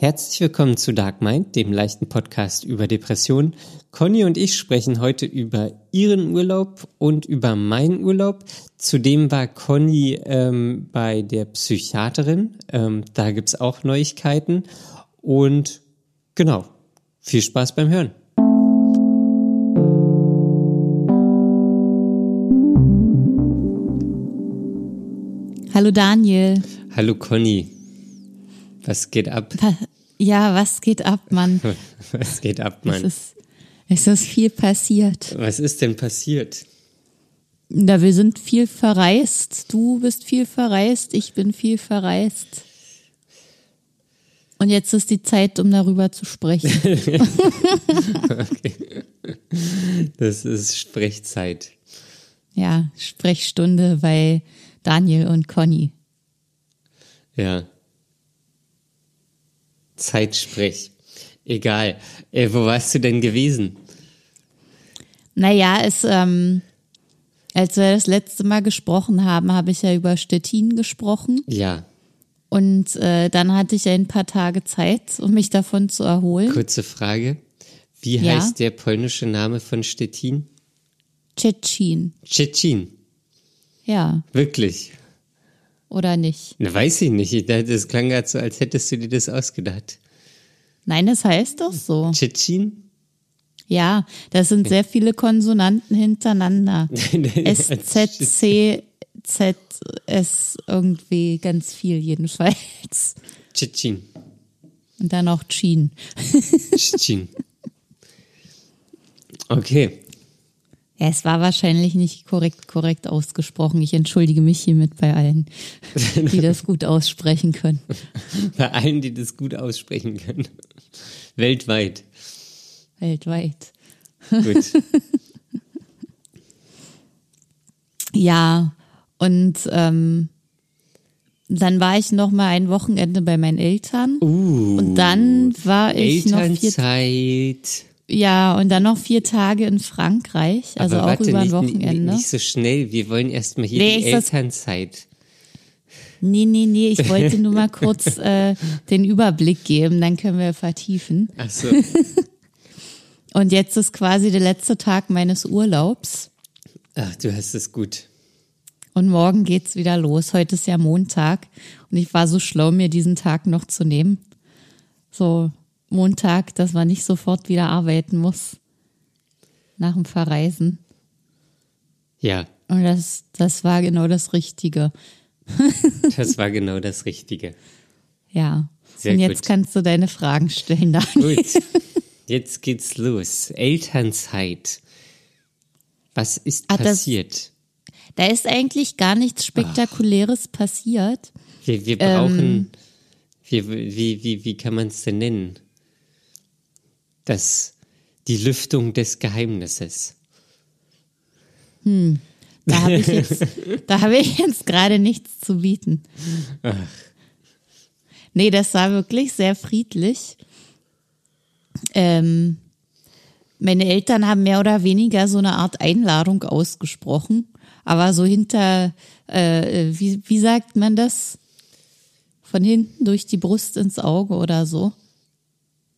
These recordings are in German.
Herzlich willkommen zu Dark Mind, dem leichten Podcast über Depressionen. Conny und ich sprechen heute über ihren Urlaub und über meinen Urlaub. Zudem war Conny ähm, bei der Psychiaterin. Ähm, da gibt's auch Neuigkeiten. Und genau, viel Spaß beim Hören. Hallo Daniel. Hallo Conny. Was geht ab? Ja, was geht ab, Mann? Was geht ab, Mann? Es ist, es ist viel passiert. Was ist denn passiert? Na, wir sind viel verreist. Du bist viel verreist, ich bin viel verreist. Und jetzt ist die Zeit, um darüber zu sprechen. okay. Das ist Sprechzeit. Ja, Sprechstunde bei Daniel und Conny. Ja. Zeitsprech. Egal. Äh, wo warst du denn gewesen? Naja, es, ähm, als wir das letzte Mal gesprochen haben, habe ich ja über Stettin gesprochen. Ja. Und äh, dann hatte ich ein paar Tage Zeit, um mich davon zu erholen. Kurze Frage. Wie Ja? heißt der polnische Name von Stettin? Tschetschen. Tschetschen. Ja, Wirklich. Oder nicht? Na, weiß ich nicht. Das klang gerade so, als hättest du dir das ausgedacht. Nein, das heißt doch so. Tschetschen? Ja, das sind sehr viele Konsonanten hintereinander. S, Z, C, Z, S, irgendwie ganz viel jedenfalls. Tschetschen. Und dann noch Chin. Tschetschen. Okay. Ja, es war wahrscheinlich nicht korrekt, korrekt ausgesprochen. Ich entschuldige mich hiermit bei allen, die das gut aussprechen können. Bei allen, die das gut aussprechen können. Weltweit. Weltweit. Gut. Ja, und ähm, dann war ich noch mal ein Wochenende bei meinen Eltern. Uh, Und dann war ich noch vier, Elternzeit. Ja, und dann noch vier Tage in Frankreich, also Aber auch warte, über ein nicht, Wochenende. Nicht, so schnell. Wir wollen erstmal hier Nee, die Elternzeit. Nee, nee, nee, ich wollte nur mal kurz äh, den Überblick geben, dann können wir vertiefen. Ach so. Und jetzt ist quasi der letzte Tag meines Urlaubs Ach, du hast es gut. und morgen geht's wieder los. Heute ist ja Montag und ich war so schlau, mir diesen Tag noch zu nehmen. So Montag, dass man nicht sofort wieder arbeiten muss nach dem Verreisen. Ja, Und das, das war genau das Richtige. das war genau das Richtige. Ja. Sehr und jetzt gut. kannst du deine Fragen stellen, Daniel. Gut. Jetzt geht's los. Elternzeit. Was ist das- passiert? Da ist eigentlich gar nichts Spektakuläres passiert. Wir, wir brauchen, wir, wie, wie, wie kann man es denn nennen? Das, die Lüftung des Geheimnisses. Da habe ich jetzt, ich jetzt gerade nichts zu bieten. Nee, das war wirklich sehr friedlich. Ähm, meine Eltern haben mehr oder weniger so eine Art Einladung ausgesprochen, aber so hinter, äh, wie, wie sagt man das? Von hinten durch die Brust ins Auge oder so.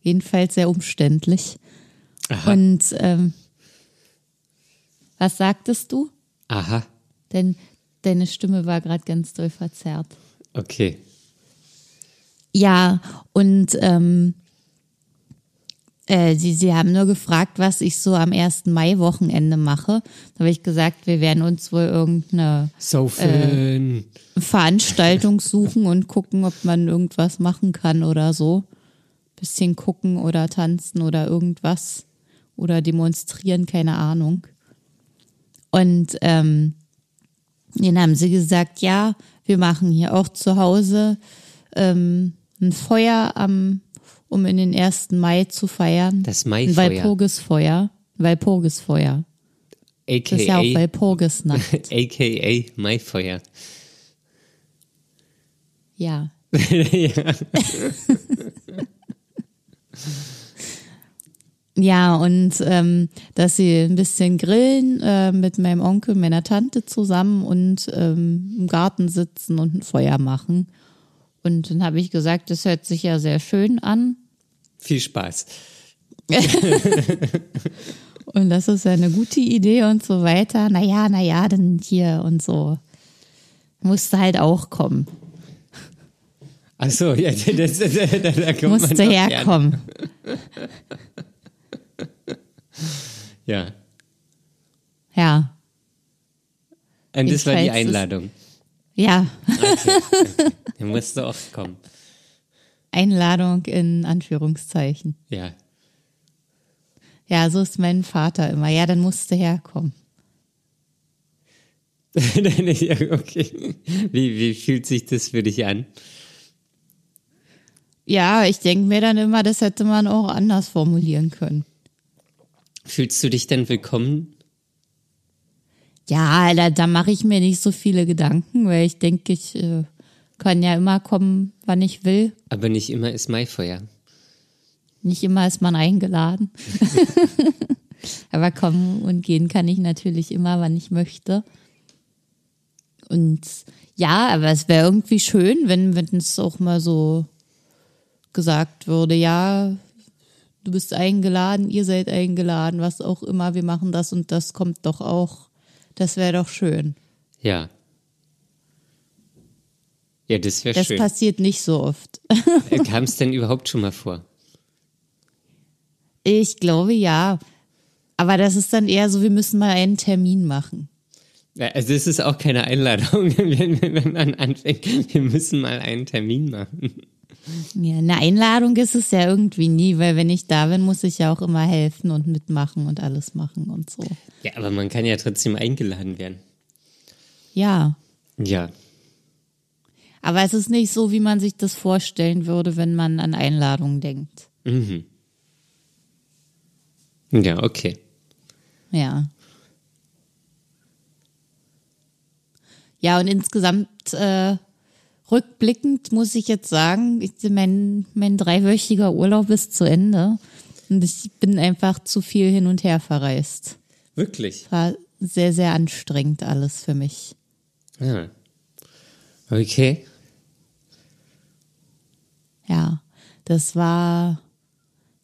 Jedenfalls sehr umständlich. Aha. Und ähm, was sagtest du? Aha, Denn deine Stimme war gerade ganz doll verzerrt. okay. Ja, und ähm, äh, sie, sie haben nur gefragt, was ich so am 1. Mai-Wochenende mache. Da habe ich gesagt, wir werden uns wohl irgendeine Saufen. Veranstaltung suchen und gucken, ob man irgendwas machen kann oder so. Bisschen gucken oder tanzen oder irgendwas. Oder demonstrieren, keine Ahnung. Und ähm, dann haben sie gesagt, ja, wir machen hier auch zu Hause ähm, ein Feuer am, um in den 1. Mai zu feiern. Das Ein Maifeuer. Walpurgisfeuer. Walpurgisfeuer. Das ist ja auch AKA, Walpurgisnacht. AKA Maifeuer. ja. Ja, und ähm, dass sie ein bisschen grillen äh, mit meinem Onkel, meiner Tante zusammen und ähm, im Garten sitzen und ein Feuer machen. Und dann habe ich gesagt, das hört sich ja sehr schön an. Viel Spaß. und das ist ja eine gute Idee und so weiter. Naja, naja, dann hier und so. Musste halt auch kommen. Ach so, ja, das, das, das, da kommt Musste man herkommen. Ja. Ja. Und das war die Einladung. Ja. Okay. Der musste auch kommen. Einladung in Anführungszeichen. Ja. Ja, so ist mein Vater immer. Ja, dann musste herkommen. Okay. Wie, wie fühlt sich das für dich an? Ja, ich denke mir dann immer, das hätte man auch anders formulieren können. Fühlst du dich denn willkommen? Ja, da, da mache ich mir nicht so viele Gedanken, weil ich denke, ich äh, kann ja immer kommen, wann ich will. Aber nicht immer ist Maifeuer. Nicht immer ist man eingeladen. Aber kommen und gehen kann ich natürlich immer, wann ich möchte. Und ja, aber es wäre irgendwie schön, wenn, wenn es auch mal so gesagt würde, ja, du bist eingeladen, ihr seid eingeladen, was auch immer, wir machen das und das kommt doch auch. Das wäre doch schön. Ja. Ja, das wäre Das schön. passiert nicht so oft. Kam es denn überhaupt schon mal vor? Ich glaube ja. Aber das ist dann eher so, wir müssen mal einen Termin machen. Ja, Also es ist auch keine Einladung, wenn, wenn man anfängt, wir müssen mal einen Termin machen. Ja, eine Einladung ist es ja irgendwie nie, weil wenn ich da bin, muss ich ja auch immer helfen und mitmachen und alles machen und so. Ja, aber man kann ja trotzdem eingeladen werden. Ja, Ja. aber es ist nicht so, wie man sich das vorstellen würde, wenn man an Einladungen denkt. Mhm. Ja, okay. Ja. Ja, und insgesamt äh, rückblickend muss ich jetzt sagen, ich, mein, mein dreiwöchiger Urlaub ist zu Ende und ich bin einfach zu viel hin und her verreist. Wirklich? War sehr, sehr anstrengend alles für mich. Ja. Okay. Ja, das war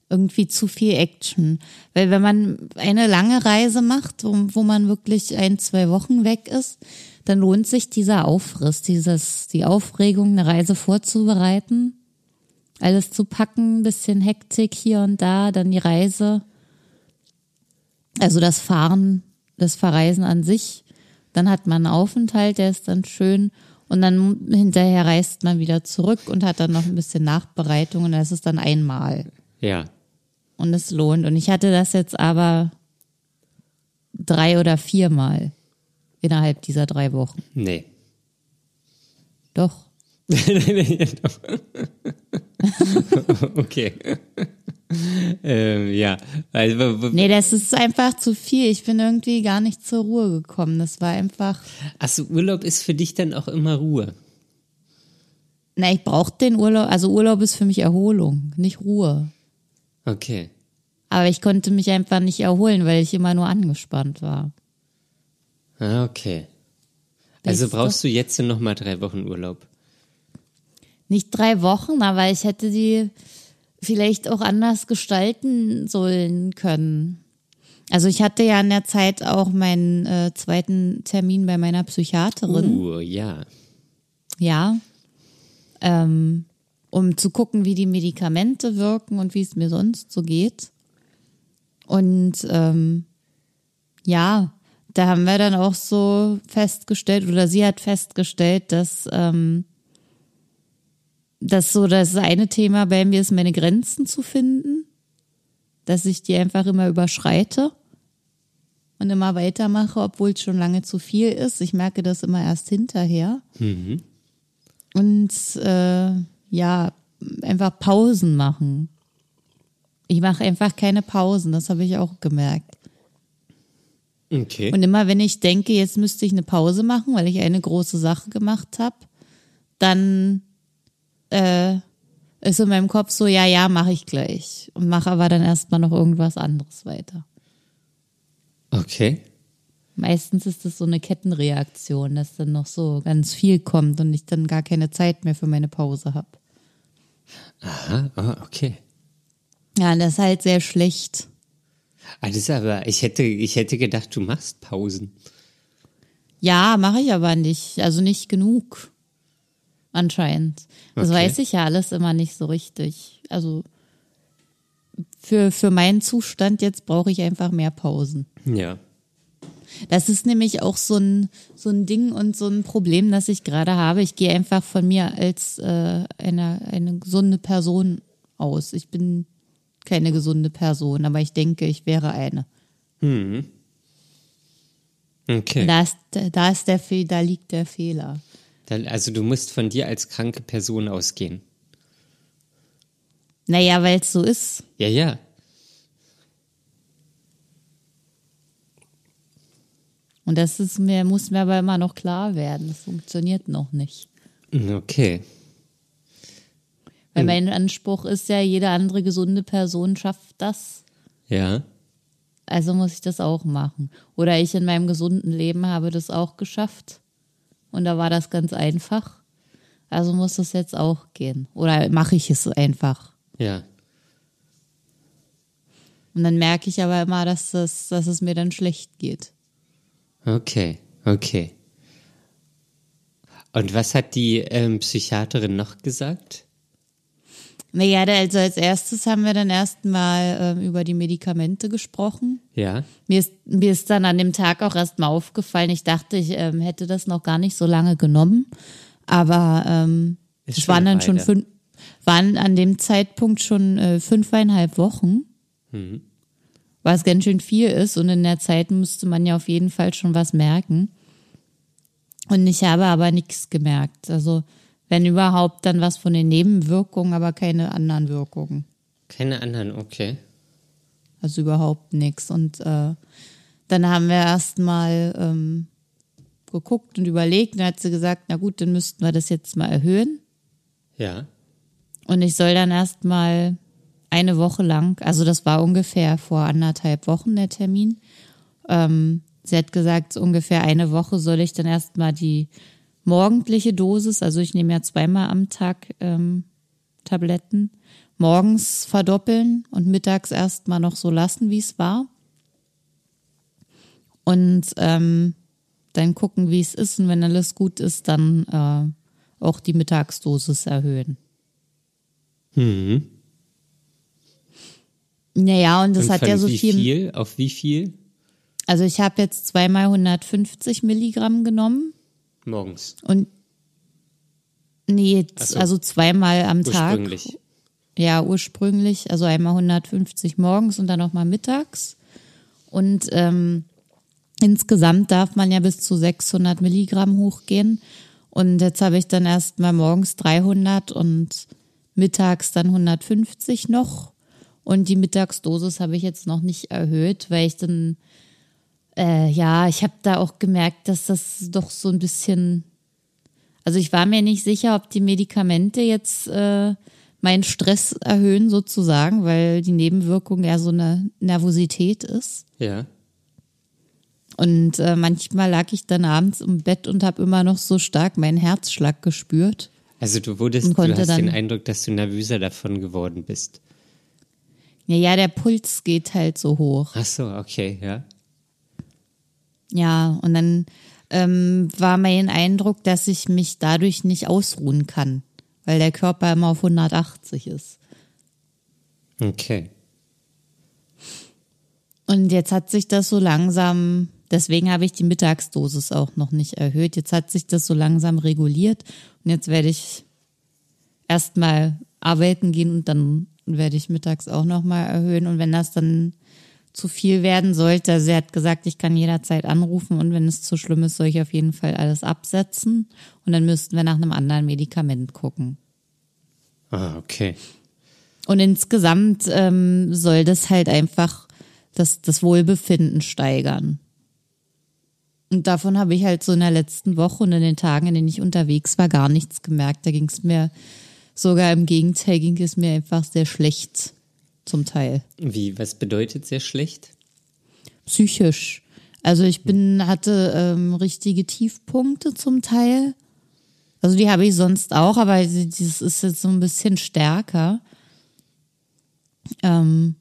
irgendwie zu viel Action. Weil wenn man eine lange Reise macht, wo, wo man wirklich ein, zwei Wochen weg ist, dann lohnt sich dieser Aufriss, dieses, die Aufregung, eine Reise vorzubereiten, alles zu packen, bisschen Hektik hier und da, dann die Reise. Also das Fahren, das Verreisen an sich. Dann hat man einen Aufenthalt, der ist dann schön. Und dann hinterher reist man wieder zurück und hat dann noch ein bisschen Nachbereitung und das ist dann einmal. Ja. Und es lohnt. Und ich hatte das jetzt aber drei oder viermal innerhalb dieser drei Wochen. Nee. Doch. okay. ähm, ja. Also, Nee, das ist einfach zu viel. Ich bin irgendwie gar nicht zur Ruhe gekommen. Das war einfach, Achso, Urlaub ist für dich dann auch immer Ruhe. na, ich brauche den Urlaub. Also Urlaub ist für mich Erholung, nicht Ruhe. Okay. Aber ich konnte mich einfach nicht erholen, weil ich immer nur angespannt war. Ah, okay. Das Also brauchst du jetzt noch mal drei Wochen Urlaub. Nicht drei Wochen, aber ich hätte die vielleicht auch anders gestalten sollen können. Also ich hatte ja in der Zeit auch meinen äh, zweiten Termin bei meiner Psychiaterin. Uh, ja. Ja. Ähm, um zu gucken, wie die Medikamente wirken und wie es mir sonst so geht. Und ähm, ja, da haben wir dann auch so festgestellt, oder sie hat festgestellt, dass ähm, dass so das eine Thema bei mir ist, meine Grenzen zu finden, dass ich die einfach immer überschreite und immer weitermache, obwohl es schon lange zu viel ist. Ich merke das immer erst hinterher. Und äh, ja, einfach Pausen machen. Ich mache einfach keine Pausen, das habe ich auch gemerkt. Okay. Und immer wenn ich denke, jetzt müsste ich eine Pause machen, weil ich eine große Sache gemacht habe, dann äh, ist in meinem Kopf so, ja, ja, mache ich gleich. Und mache aber dann erstmal noch irgendwas anderes weiter. okay. Meistens ist das so eine Kettenreaktion, dass dann noch so ganz viel kommt und ich dann gar keine Zeit mehr für meine Pause habe. Aha, ah, okay. Ja, das ist halt sehr schlecht. Alles aber, ich hätte, ich hätte gedacht, du machst Pausen. Ja, mache ich aber nicht. Also nicht genug. Anscheinend. Das Okay. weiß ich ja alles immer nicht so richtig. Also für, für meinen Zustand jetzt brauche ich einfach mehr Pausen. Ja. Das ist nämlich auch so ein, so ein Ding und so ein Problem, das ich gerade habe. Ich gehe einfach von mir als äh, eine, eine gesunde Person aus. Ich bin keine gesunde Person, aber ich denke, ich wäre eine. Okay. Da ist, da ist der da liegt der Fehler. Dann, also du musst von dir als kranke Person ausgehen. Naja, weil es so ist. Ja, ja. Und das ist mir, muss mir aber immer noch klar werden. Das funktioniert noch nicht. Okay. Weil mein Anspruch ist ja, jede andere gesunde Person schafft das. Ja. Also muss ich das auch machen. Oder ich in meinem gesunden Leben habe das auch geschafft. Und da war das ganz einfach. Also muss das jetzt auch gehen. Oder mache ich es einfach. Ja. Und dann merke ich aber immer, dass, das, dass es mir dann schlecht geht. Okay. Okay. Und was hat die ähm, Psychiaterin noch gesagt? Naja, also als erstes haben wir dann erstmal ähm, über die Medikamente gesprochen. Ja. Mir ist, mir ist dann an dem Tag auch erstmal aufgefallen, ich dachte, ich ähm, hätte das noch gar nicht so lange genommen. Aber ähm, es waren dann schon fünf, waren an dem Zeitpunkt schon äh, fünfeinhalb Wochen. Mhm. Was ganz schön viel ist. Und in der Zeit musste man ja auf jeden Fall schon was merken. Und ich habe aber nichts gemerkt. Also wenn überhaupt dann was von den Nebenwirkungen, aber keine anderen Wirkungen. Keine anderen, okay. Also überhaupt nichts. Und äh, dann haben wir erstmal ähm, geguckt und überlegt. Dann hat sie gesagt, na gut, dann müssten wir das jetzt mal erhöhen. Ja. Und ich soll dann erstmal eine Woche lang, also das war ungefähr vor anderthalb Wochen der Termin. Ähm, sie hat gesagt, so ungefähr eine Woche soll ich dann erstmal die morgendliche Dosis, also ich nehme ja zweimal am Tag ähm, Tabletten, morgens verdoppeln und mittags erstmal noch so lassen, wie es war. Und ähm, dann gucken, wie es ist. Und wenn alles gut ist, dann äh, auch die Mittagsdosis erhöhen. Mhm. Naja, und das Und hat ja so wie viel, viel. Auf wie viel? Also ich habe jetzt zweimal 150 Milligramm genommen Morgens. und nee, Ach so. also zweimal am Tag. Ursprünglich. Ja, ursprünglich, also einmal 150 morgens und dann nochmal mittags. Und ähm, insgesamt darf man ja bis zu 600 Milligramm hochgehen. Und jetzt habe ich dann erst mal morgens 300 und mittags dann 150 noch. Und die Mittagsdosis habe ich jetzt noch nicht erhöht, weil ich dann, äh, ja, ich habe da auch gemerkt, dass das doch so ein bisschen, also ich war mir nicht sicher, ob die Medikamente jetzt äh, meinen Stress erhöhen sozusagen, weil die Nebenwirkung ja so eine Nervosität ist. Ja. Und äh, manchmal lag ich dann abends im Bett und habe immer noch so stark meinen Herzschlag gespürt. Also du wurdest, du hast den Eindruck, dass du nervöser davon geworden bist. Ja, ja, der Puls geht halt so hoch. Ach so, okay, ja. Ja, und dann ähm, war mein Eindruck, dass ich mich dadurch nicht ausruhen kann, weil der Körper immer auf 180 ist. Okay. Und jetzt hat sich das so langsam, deswegen habe ich die Mittagsdosis auch noch nicht erhöht. Jetzt hat sich das so langsam reguliert und jetzt werde ich erstmal arbeiten gehen und dann werde ich mittags auch nochmal erhöhen. Und wenn das dann zu viel werden sollte, sie hat gesagt, ich kann jederzeit anrufen und wenn es zu schlimm ist, soll ich auf jeden Fall alles absetzen und dann müssten wir nach einem anderen Medikament gucken. Ah, okay. Und insgesamt ähm, soll das halt einfach das, das Wohlbefinden steigern. Und davon habe ich halt so in der letzten Woche und in den Tagen, in denen ich unterwegs war, gar nichts gemerkt. Da ging es mir sogar im Gegenteil, ging es mir einfach sehr schlecht zum Teil. Wie, was bedeutet sehr schlecht? Psychisch. Also ich bin, hatte ähm, richtige Tiefpunkte zum Teil. Also die habe ich sonst auch, aber das ist jetzt so ein bisschen stärker. Ähm,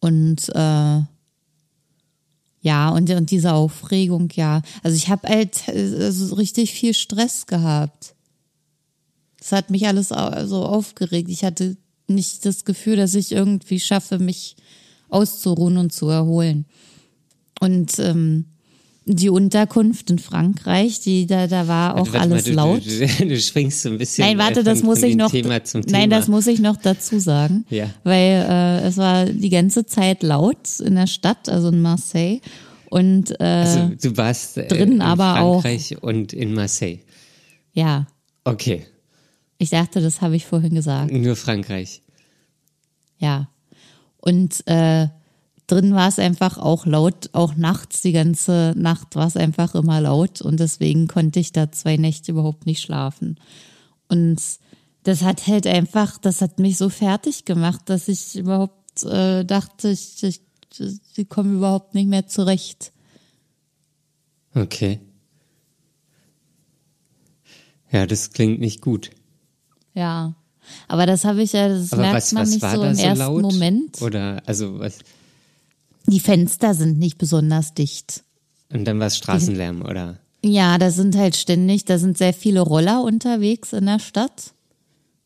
und äh, ja, und, und diese Aufregung, ja. Also ich habe halt also richtig viel Stress gehabt. Das hat mich alles so aufgeregt. Ich hatte nicht das Gefühl, dass ich irgendwie schaffe, mich auszuruhen und zu erholen. Und ähm, die Unterkunft in Frankreich, die da, da war auch warte, alles mal, du, laut. Du, du, du, springst so ein bisschen. Nein, warte, das muss ich noch. Thema zum Thema. Nein, das muss ich noch dazu sagen. Ja. Weil äh, es war die ganze Zeit laut in der Stadt, also in Marseille. Und äh, also du warst äh, drin, in aber Frankreich auch. und in Marseille. Ja. Okay. Ich dachte, das habe ich vorhin gesagt. Nur Frankreich. Ja. Und äh, drin war es einfach auch laut, auch nachts, die ganze Nacht war es einfach immer laut und deswegen konnte ich da zwei Nächte überhaupt nicht schlafen. Und das hat halt einfach, das hat mich so fertig gemacht, dass ich überhaupt äh, dachte, ich, ich, sie kommen überhaupt nicht mehr zurecht. Okay. Ja, das klingt nicht gut. Ja. Aber das habe ich ja, das Aber merkt was, man was nicht so im so ersten laut? Moment. Oder, also was? Die Fenster sind nicht besonders dicht. Und dann war es Straßenlärm, oder? Ja, da sind halt ständig, da sind sehr viele Roller unterwegs in der Stadt,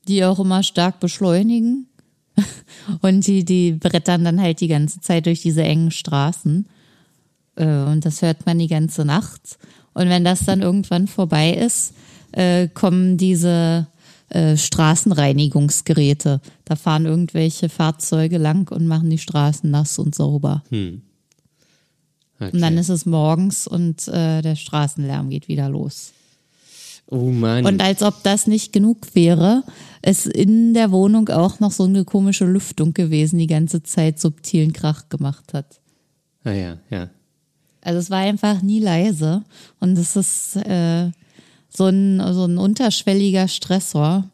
die auch immer stark beschleunigen. Und die, die brettern dann halt die ganze Zeit durch diese engen Straßen. Äh, und das hört man die ganze Nacht. Und wenn das dann irgendwann vorbei ist, äh, kommen diese äh, Straßenreinigungsgeräte. Da fahren irgendwelche Fahrzeuge lang und machen die Straßen nass und sauber. Hm. Okay. Und dann ist es morgens und äh, der Straßenlärm geht wieder los. Oh Mann. Und als ob das nicht genug wäre, ist in der Wohnung auch noch so eine komische Lüftung gewesen, die ganze Zeit subtilen Krach gemacht hat. ah ja, ja. Also es war einfach nie leise und es ist äh, so ein, so ein unterschwelliger Stressor.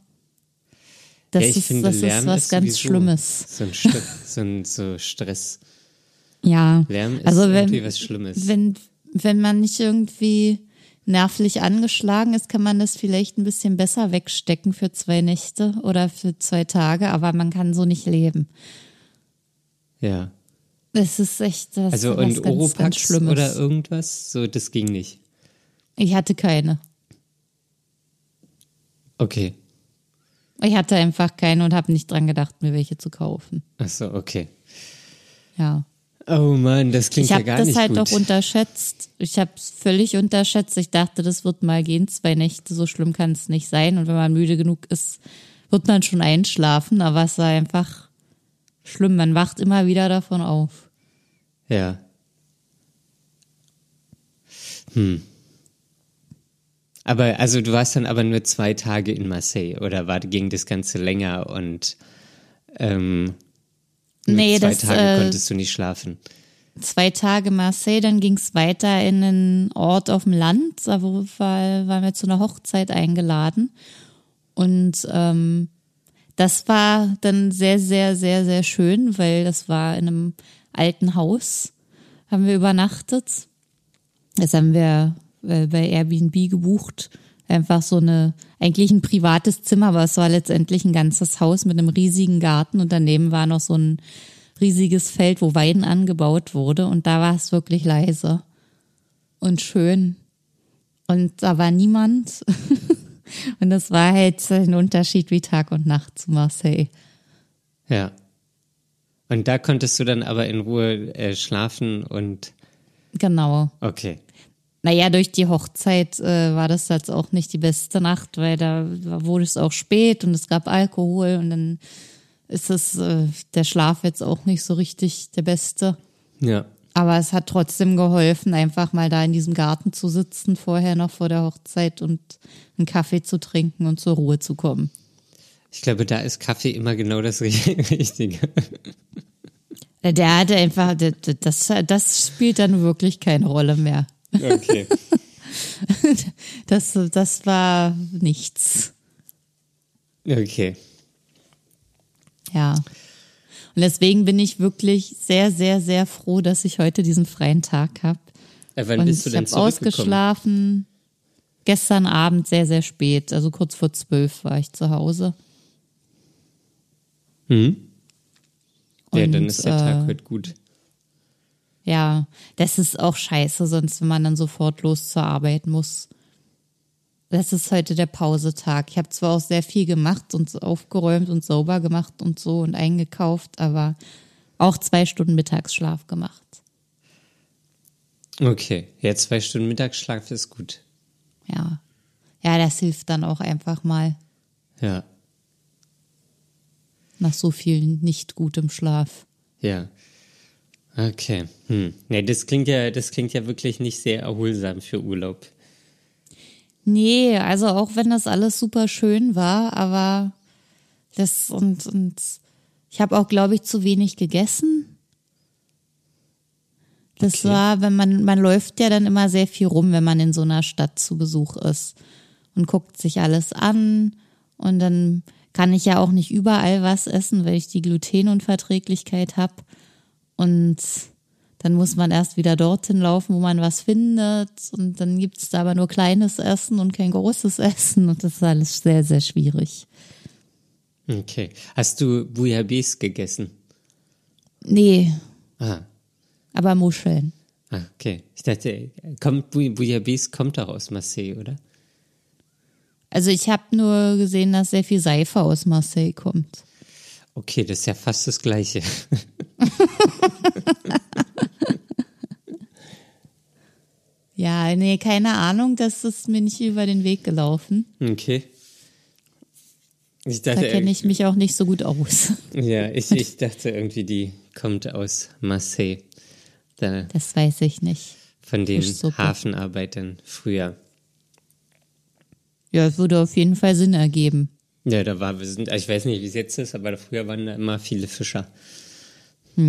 Das, ja, ist, finde, das ist was ist ganz Schlimmes. So ein, St so ein so Stress. Ja, Lärm ist also irgendwie wenn, was Schlimmes. wenn, wenn man nicht irgendwie nervlich angeschlagen ist, kann man das vielleicht ein bisschen besser wegstecken für zwei Nächte oder für zwei Tage, aber man kann so nicht leben. Ja. Es ist echt das Also und ganz, ganz Schlimmes. oder irgendwas, so das ging nicht. Ich hatte keine. Okay. Ich hatte einfach keine und habe nicht dran gedacht, mir welche zu kaufen. Ach so, okay. Ja. Oh Mann, das klingt Ich ja habe gar das nicht halt gut. auch unterschätzt. Ich habe es völlig unterschätzt. Ich dachte, das wird mal gehen, zwei Nächte, so schlimm kann es nicht sein. Und wenn man müde genug ist, wird man schon einschlafen. Aber es war einfach schlimm. Man wacht immer wieder davon auf. Ja. Hm. Aber also du warst dann aber nur zwei Tage in Marseille oder war ging das Ganze länger und ähm, Nee, zwei das, Tage äh, konntest du nicht schlafen. Zwei Tage Marseille, dann ging es weiter in einen Ort auf dem Land. Wo- war, waren wir zu einer Hochzeit eingeladen. Und ähm, das war dann sehr, sehr, sehr, sehr schön, weil das war in einem alten Haus, haben wir übernachtet. Das haben wir äh, bei Airbnb gebucht. Einfach so eine, eigentlich ein privates Zimmer, aber es war letztendlich ein ganzes Haus mit einem riesigen Garten und daneben war noch so ein riesiges Feld, wo Weiden angebaut wurde und da war es wirklich leise und schön. Und da war niemand. und das war halt ein Unterschied wie Tag und Nacht zu Marseille. Ja. Und da konntest du dann aber in Ruhe äh, schlafen und Genau. okay. Naja, durch die Hochzeit äh, war das jetzt auch nicht die beste Nacht, weil da wurde es auch spät und es gab Alkohol und dann ist es äh, der Schlaf jetzt auch nicht so richtig der beste. Ja. Aber es hat trotzdem geholfen, einfach mal da in diesem Garten zu sitzen, vorher noch vor der Hochzeit und einen Kaffee zu trinken und zur Ruhe zu kommen. Ich glaube, da ist Kaffee immer genau das Richtige. Der hatte einfach, das, das spielt dann wirklich keine Rolle mehr. Okay. Das, das war nichts. Okay. Ja. Und deswegen bin ich wirklich sehr, sehr, sehr froh, dass ich heute diesen freien Tag habe. Äh, wann und bist du ich habe ausgeschlafen. Gestern Abend sehr, sehr spät, also kurz vor zwölf war ich zu Hause. Mhm. Ja, Und, dann ist der Tag äh, heute gut. Ja, das ist auch scheiße, sonst wenn man dann sofort los zur Arbeit muss. Das ist heute der Pausetag. Ich habe zwar auch sehr viel gemacht und aufgeräumt und sauber gemacht und so und eingekauft, aber auch zwei Stunden Mittagsschlaf gemacht. Okay, ja, zwei Stunden Mittagsschlaf ist gut. Ja. Ja, das hilft dann auch einfach mal Ja, nach so viel nicht gutem Schlaf. ja. Okay. Hm. Nee, das klingt ja, das klingt ja wirklich nicht sehr erholsam für Urlaub. Nee, also auch wenn das alles super schön war, aber das und, und ich habe auch, glaube ich, zu wenig gegessen. Das Okay. war, wenn man, man läuft ja dann immer sehr viel rum, wenn man in so einer Stadt zu Besuch ist und guckt sich alles an und dann kann ich ja auch nicht überall was essen, weil ich die Glutenunverträglichkeit habe und dann muss man erst wieder dorthin laufen, wo man was findet und dann gibt's da aber nur kleines Essen und kein großes Essen und das ist alles sehr, sehr schwierig. Okay. Hast du Bouillabaisse gegessen? Nee, Ah, aber Muscheln. ah okay. Ich dachte, kommt Bou- Bouillabaisse kommt doch aus Marseille, oder? Also ich habe nur gesehen, dass sehr viel Seife aus Marseille kommt. Okay, das ist ja fast das Gleiche. Ja, nee, keine Ahnung, das ist mir nicht über den Weg gelaufen. Okay. Ich Da dachte, kenne ich mich auch nicht so gut aus. ja, ich, ich dachte irgendwie, die kommt aus Marseille. Da, Das weiß ich nicht. von den. Hafenarbeitern früher. Ja, es würde auf jeden Fall Sinn ergeben. Ja, da war, wir sind, ich weiß nicht, wie es jetzt ist, aber früher waren da immer viele Fischer. Ja.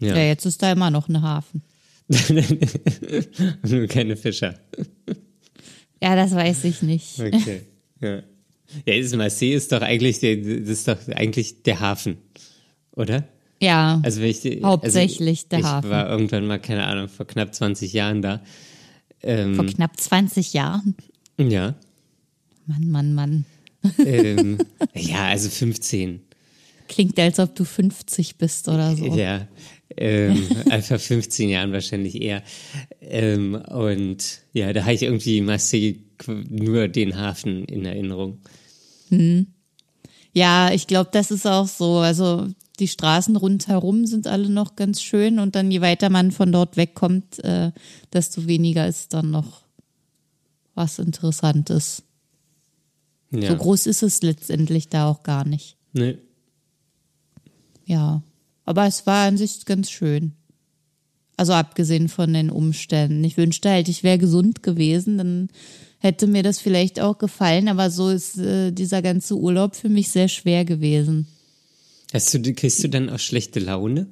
Ja, jetzt ist da immer noch ein Hafen. Nur keine Fischer. Ja, das weiß ich nicht. Okay. Ja. Ja, ist Marseille ist doch eigentlich der, das ist doch eigentlich der Hafen, oder? Ja, Also wenn ich, Hauptsächlich also der ich Hafen. war irgendwann mal, keine Ahnung, vor knapp 20 Jahren da. Ähm, vor knapp 20 Jahren. ja. Mann, Mann, Mann. Ähm, ja, also 15. Klingt, als ob du 50 bist oder so. Ja. Ähm, einfach 15 Jahren wahrscheinlich eher. Ähm, und ja, da habe ich irgendwie Marseille qu- nur den Hafen in Erinnerung. Ja, ich glaube, das ist auch so. Also die Straßen rundherum sind alle noch ganz schön und dann je weiter man von dort wegkommt, äh, desto weniger ist dann noch was Interessantes. Ja. So groß ist es letztendlich da auch gar nicht. Ne? Ja, aber es war an sich ganz schön. Also abgesehen von den Umständen. Ich wünschte halt, ich wäre gesund gewesen, dann hätte mir das vielleicht auch gefallen, aber so ist äh, dieser ganze Urlaub für mich sehr schwer gewesen. Hast du, kriegst du dann auch schlechte Laune?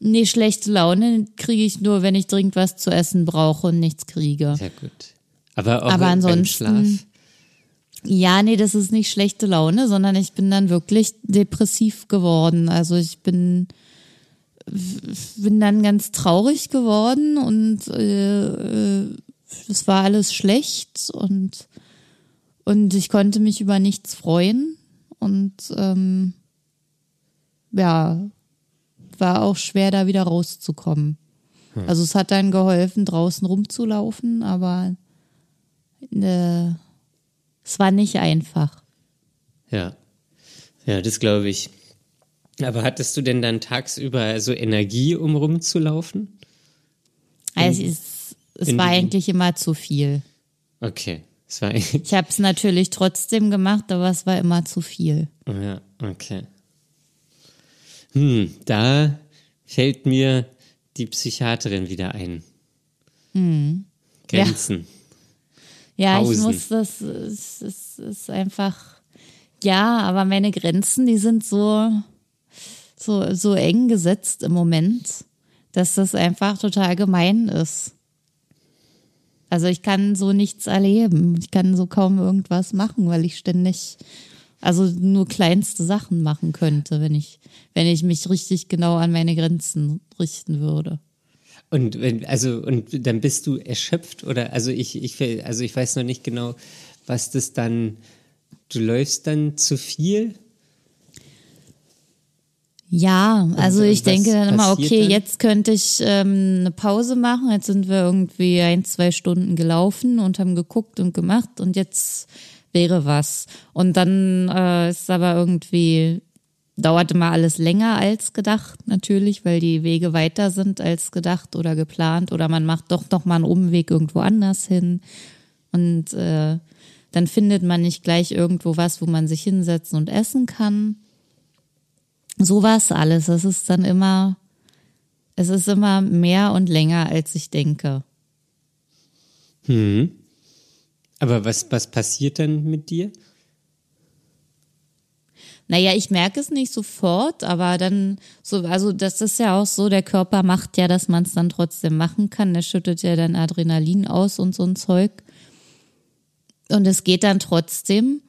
Nee, schlechte Laune kriege ich nur, wenn ich dringend was zu essen brauche und nichts kriege. Ja, gut. Aber auch Aber ansonsten- Schlaf? Ja, nee, das ist nicht schlechte Laune, sondern ich bin dann wirklich depressiv geworden. Also ich bin, bin dann ganz traurig geworden und äh, äh, es war alles schlecht und, und ich konnte mich über nichts freuen. Und ähm, ja, war auch schwer, da wieder rauszukommen. Also es hat dann geholfen, draußen rumzulaufen, aber äh, es war nicht einfach. Ja. Ja, das glaube ich. Aber hattest du denn dann tagsüber so Energie, um rumzulaufen? Also es, es in war eigentlich immer zu viel. Okay. Das war Ich habe es natürlich trotzdem gemacht, aber es war immer zu viel. Ja, okay. Hm, da fällt mir die Psychiaterin wieder ein. Grenzen. Ja, ich Pausen. muss das, es, es ist einfach, ja, aber meine Grenzen, die sind so, so, so eng gesetzt im Moment, dass das einfach total gemein ist. Also ich kann so nichts erleben. Ich kann so kaum irgendwas machen, weil ich ständig, also nur kleinste Sachen machen könnte, wenn ich, wenn ich mich richtig genau an meine Grenzen richten würde. Und wenn, also, und dann bist du erschöpft oder, also ich, ich, also ich weiß noch nicht genau, was das dann, du läufst dann zu viel? Ja, also Und ich was denke dann immer, okay, dann? jetzt könnte ich ähm, eine Pause machen. Jetzt sind wir irgendwie ein, zwei Stunden gelaufen und haben geguckt und gemacht und jetzt wäre was. Und dann äh, ist aber irgendwie, dauert immer alles länger als gedacht, natürlich, weil die Wege weiter sind als gedacht oder geplant oder man macht doch noch mal einen Umweg irgendwo anders hin. Und äh, dann findet man nicht gleich irgendwo was, wo man sich hinsetzen und essen kann so war's alles. Es ist dann immer, es ist immer mehr und länger, als ich denke. Hm. Aber was, was passiert dann mit dir? Naja, ich merke es nicht sofort, aber dann so, also das ist ja auch so, der Körper macht ja, dass man es dann trotzdem machen kann. Der schüttet ja dann Adrenalin aus und so ein Zeug. Und es geht dann trotzdem.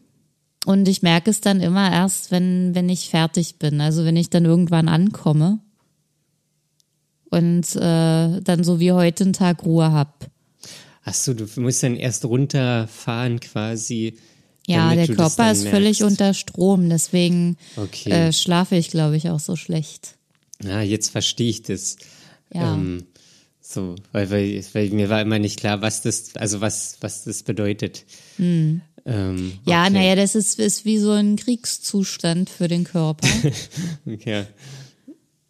Und ich merke es dann immer erst, wenn, wenn ich fertig bin. Also wenn ich dann irgendwann ankomme und äh, dann so wie heute einen Tag Ruhe hab. Ach so, du musst dann erst runterfahren quasi. Ja, der Körper ist völlig merkst. unter Strom, deswegen Okay. äh, schlafe ich, glaube ich, auch so schlecht. Ah, jetzt verstehe ich das. Ja. Ähm, so, weil, weil, weil mir war immer nicht klar, was das, also was, was das bedeutet. Ähm, Hm. Ja, okay. naja, das ist, ist wie so ein Kriegszustand für den Körper. Ja.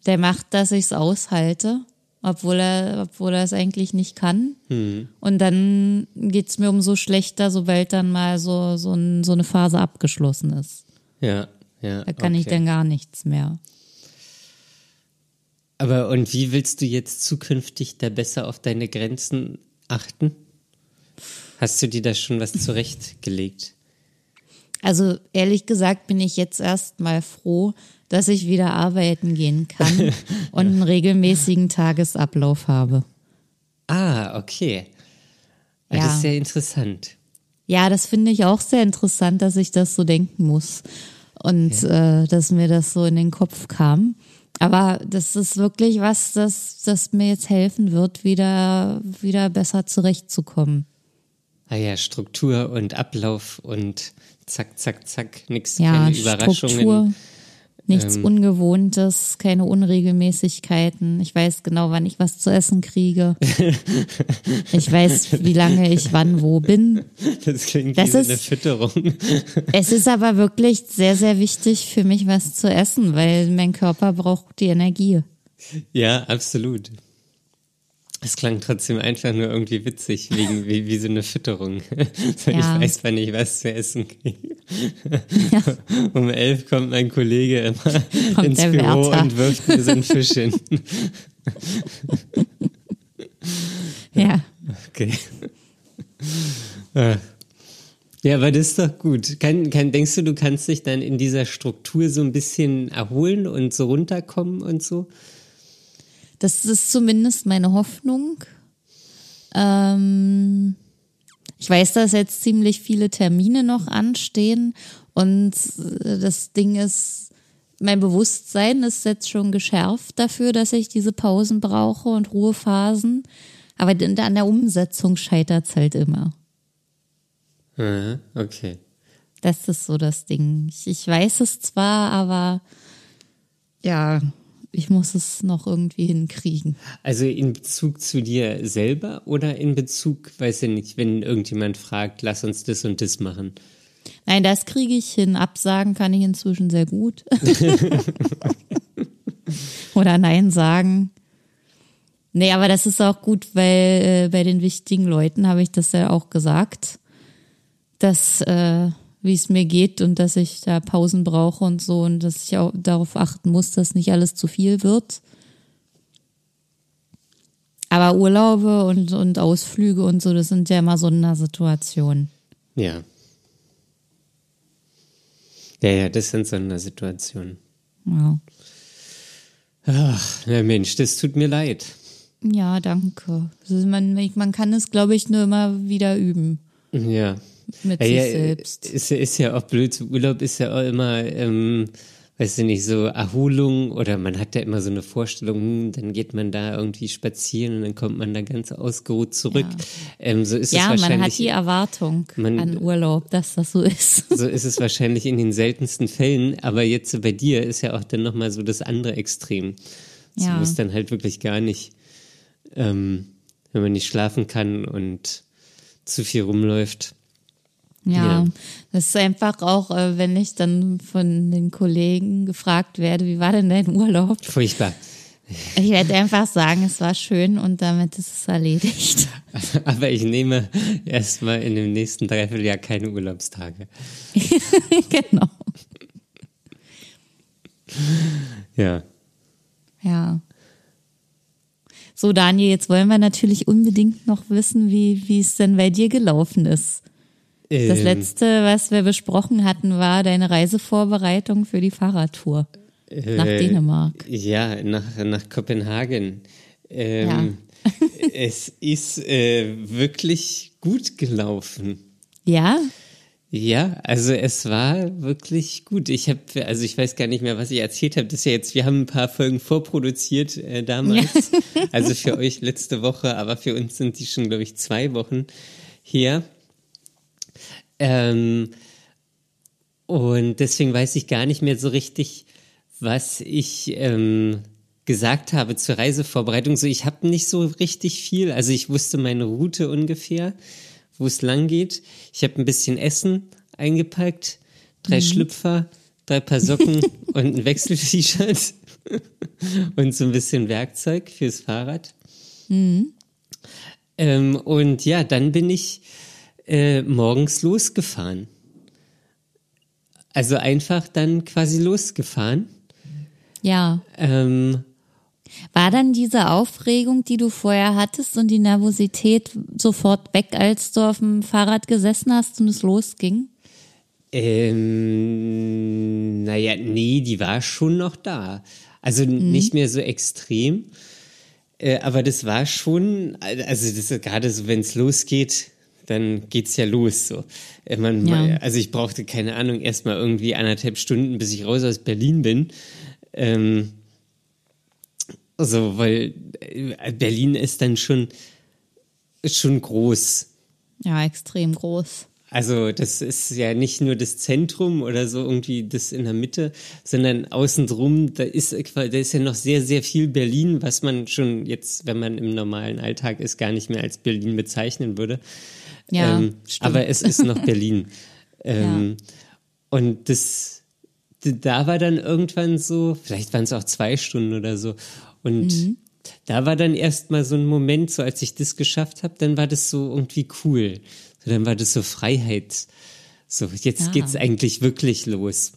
Der macht, dass ich es aushalte, obwohl er, obwohl er es eigentlich nicht kann. Hm. Und dann geht's mir umso schlechter, sobald dann mal so, so, ein, so eine Phase abgeschlossen ist. Ja, ja. Da kann ich okay. dann gar nichts mehr. Aber und wie willst du jetzt zukünftig da besser auf deine Grenzen achten? Hast du dir da schon was zurechtgelegt? Also ehrlich gesagt bin ich jetzt erst mal froh, dass ich wieder arbeiten gehen kann und einen regelmäßigen Tagesablauf habe. Ah, okay. Ja. Das ist sehr interessant. Ja, das finde ich auch sehr interessant, dass ich das so denken muss und äh, dass mir das so in den Kopf kam. Aber das ist wirklich was, das, das mir jetzt helfen wird, wieder, wieder besser zurechtzukommen. Ah ja, Struktur und Ablauf und zack, zack, zack, nix, Ja, keine Überraschungen. Struktur, nichts Ähm. Ungewohntes, keine Unregelmäßigkeiten. Ich weiß genau, wann ich was zu essen kriege. ich weiß, wie lange ich wann wo bin. Das klingt Das wie ist- eine Fütterung. Es ist aber wirklich sehr, sehr wichtig für mich, was zu essen, weil mein Körper braucht die Energie. Ja, absolut. Es klang trotzdem einfach nur irgendwie witzig, wegen wie, wie so eine Fütterung. So, Ja. Ich weiß, wann ich was zu essen kriege. Um elf kommt mein Kollege immer Kommt ins Büro Wärter. und wirft mir so einen Fisch hin. Ja. Okay. Ah. Ja, aber das ist doch gut. Kann, kann, denkst du, du kannst dich dann in dieser Struktur so ein bisschen erholen und so runterkommen und so? Das ist zumindest meine Hoffnung. Ähm, ich weiß, dass jetzt ziemlich viele Termine noch anstehen und äh, das Ding ist, mein Bewusstsein ist jetzt schon geschärft dafür, dass ich diese Pausen brauche und Ruhephasen. Aber an der Umsetzung scheitert es halt immer. Ah, Okay. Das ist so das Ding. Ich, ich weiß es zwar, aber ja, ich muss es noch irgendwie hinkriegen. Also in Bezug zu dir selber oder in Bezug, weiß ich nicht, wenn irgendjemand fragt, lass uns das und das machen. Nein, das kriege ich hin. Absagen kann ich inzwischen sehr gut. Oder Nein sagen. Nee, aber das ist auch gut, weil äh, bei den wichtigen Leuten habe ich das ja auch gesagt, dass äh, wie es mir geht und dass ich da Pausen brauche und so und dass ich auch darauf achten muss, dass nicht alles zu viel wird. Aber Urlaube und, und Ausflüge und so, das sind ja immer Sondersituationen. Ja. Ja, ja, das sind Sondersituationen. Ja. Ach, na Mensch, das tut mir leid. Ja, danke. Man, man kann es, glaube ich, nur immer wieder üben Ja. Mit Ja, sich selbst. Ist, ja- ist ja auch blöd. Urlaub ist ja auch immer, ähm, weißt du nicht, so Erholung oder man hat ja immer so eine Vorstellung, hm, dann geht man da irgendwie spazieren und dann kommt man da ganz ausgeruht zurück. Ja. Ähm, so ist ja, es wahrscheinlich. man hat die Erwartung Man- an Urlaub, dass das so ist. so ist es wahrscheinlich in den seltensten Fällen, aber jetzt bei dir ist ja auch dann nochmal so das andere Extrem. So, Ja. Es dann halt wirklich gar nicht, ähm, wenn man nicht schlafen kann und zu viel rumläuft. Ja, Ja. das ist einfach auch, äh, wenn ich dann von den Kollegen gefragt werde, wie war denn dein Urlaub? Furchtbar. Ich werde einfach sagen, es war schön und damit ist es erledigt. Aber ich nehme erstmal in dem nächsten Dreivierteljahr keine Urlaubstage. genau. Ja. Ja. So, Daniel, jetzt wollen wir natürlich unbedingt noch wissen, wie, wie es denn bei dir gelaufen ist. Das Ähm, letzte, was wir besprochen hatten, war deine Reisevorbereitung für die Fahrradtour nach äh, Dänemark. Ja, nach, nach Kopenhagen. Ähm, Ja. es ist äh, wirklich gut gelaufen. Ja? Ja, also es war wirklich gut. Ich habe, also ich weiß gar nicht mehr, was ich erzählt habe. Das ist ja jetzt, wir haben ein paar Folgen vorproduziert äh, damals. Also für euch letzte Woche, aber für uns sind die schon, glaube ich, zwei Wochen her. Ähm, und deswegen weiß ich gar nicht mehr so richtig, was ich ähm, gesagt habe zur Reisevorbereitung. So, ich habe nicht so richtig viel. Also ich wusste meine Route ungefähr, wo es lang geht. Ich habe ein bisschen Essen eingepackt, drei Schlüpfer, drei Paar Socken und ein Wechsel-T-Shirt und so ein bisschen Werkzeug fürs Fahrrad. Ähm, und ja, dann bin ich äh, morgens losgefahren. Also einfach dann quasi losgefahren. Ja. Ähm, War dann diese Aufregung, die du vorher hattest und die Nervosität sofort weg, als du auf dem Fahrrad gesessen hast und es losging? ähm, naja, nee, die war schon noch da. Also nicht mehr so extrem. Äh, aber das war schon, also das ist gerade so, wenn es losgeht, dann geht's ja los. So. Äh, Man, Ja. Also ich brauchte, keine Ahnung, erstmal irgendwie anderthalb Stunden, bis ich raus aus Berlin bin. Ähm, so, weil äh, Berlin ist dann schon, schon groß. Ja, extrem groß. Also das ist ja nicht nur das Zentrum oder so irgendwie das in der Mitte, sondern außen drum, da ist, da ist ja noch sehr, sehr viel Berlin, was man schon jetzt, wenn man im normalen Alltag ist, gar nicht mehr als Berlin bezeichnen würde. Ja, ähm, stimmt. aber es ist noch Berlin. ähm, Und das, da war dann irgendwann so, vielleicht waren es auch zwei Stunden oder so. Und Mhm. da war dann erstmal so ein Moment, so als ich das geschafft habe, dann war das so irgendwie cool. Dann war das so Freiheit. So, jetzt Ah. geht's eigentlich wirklich los.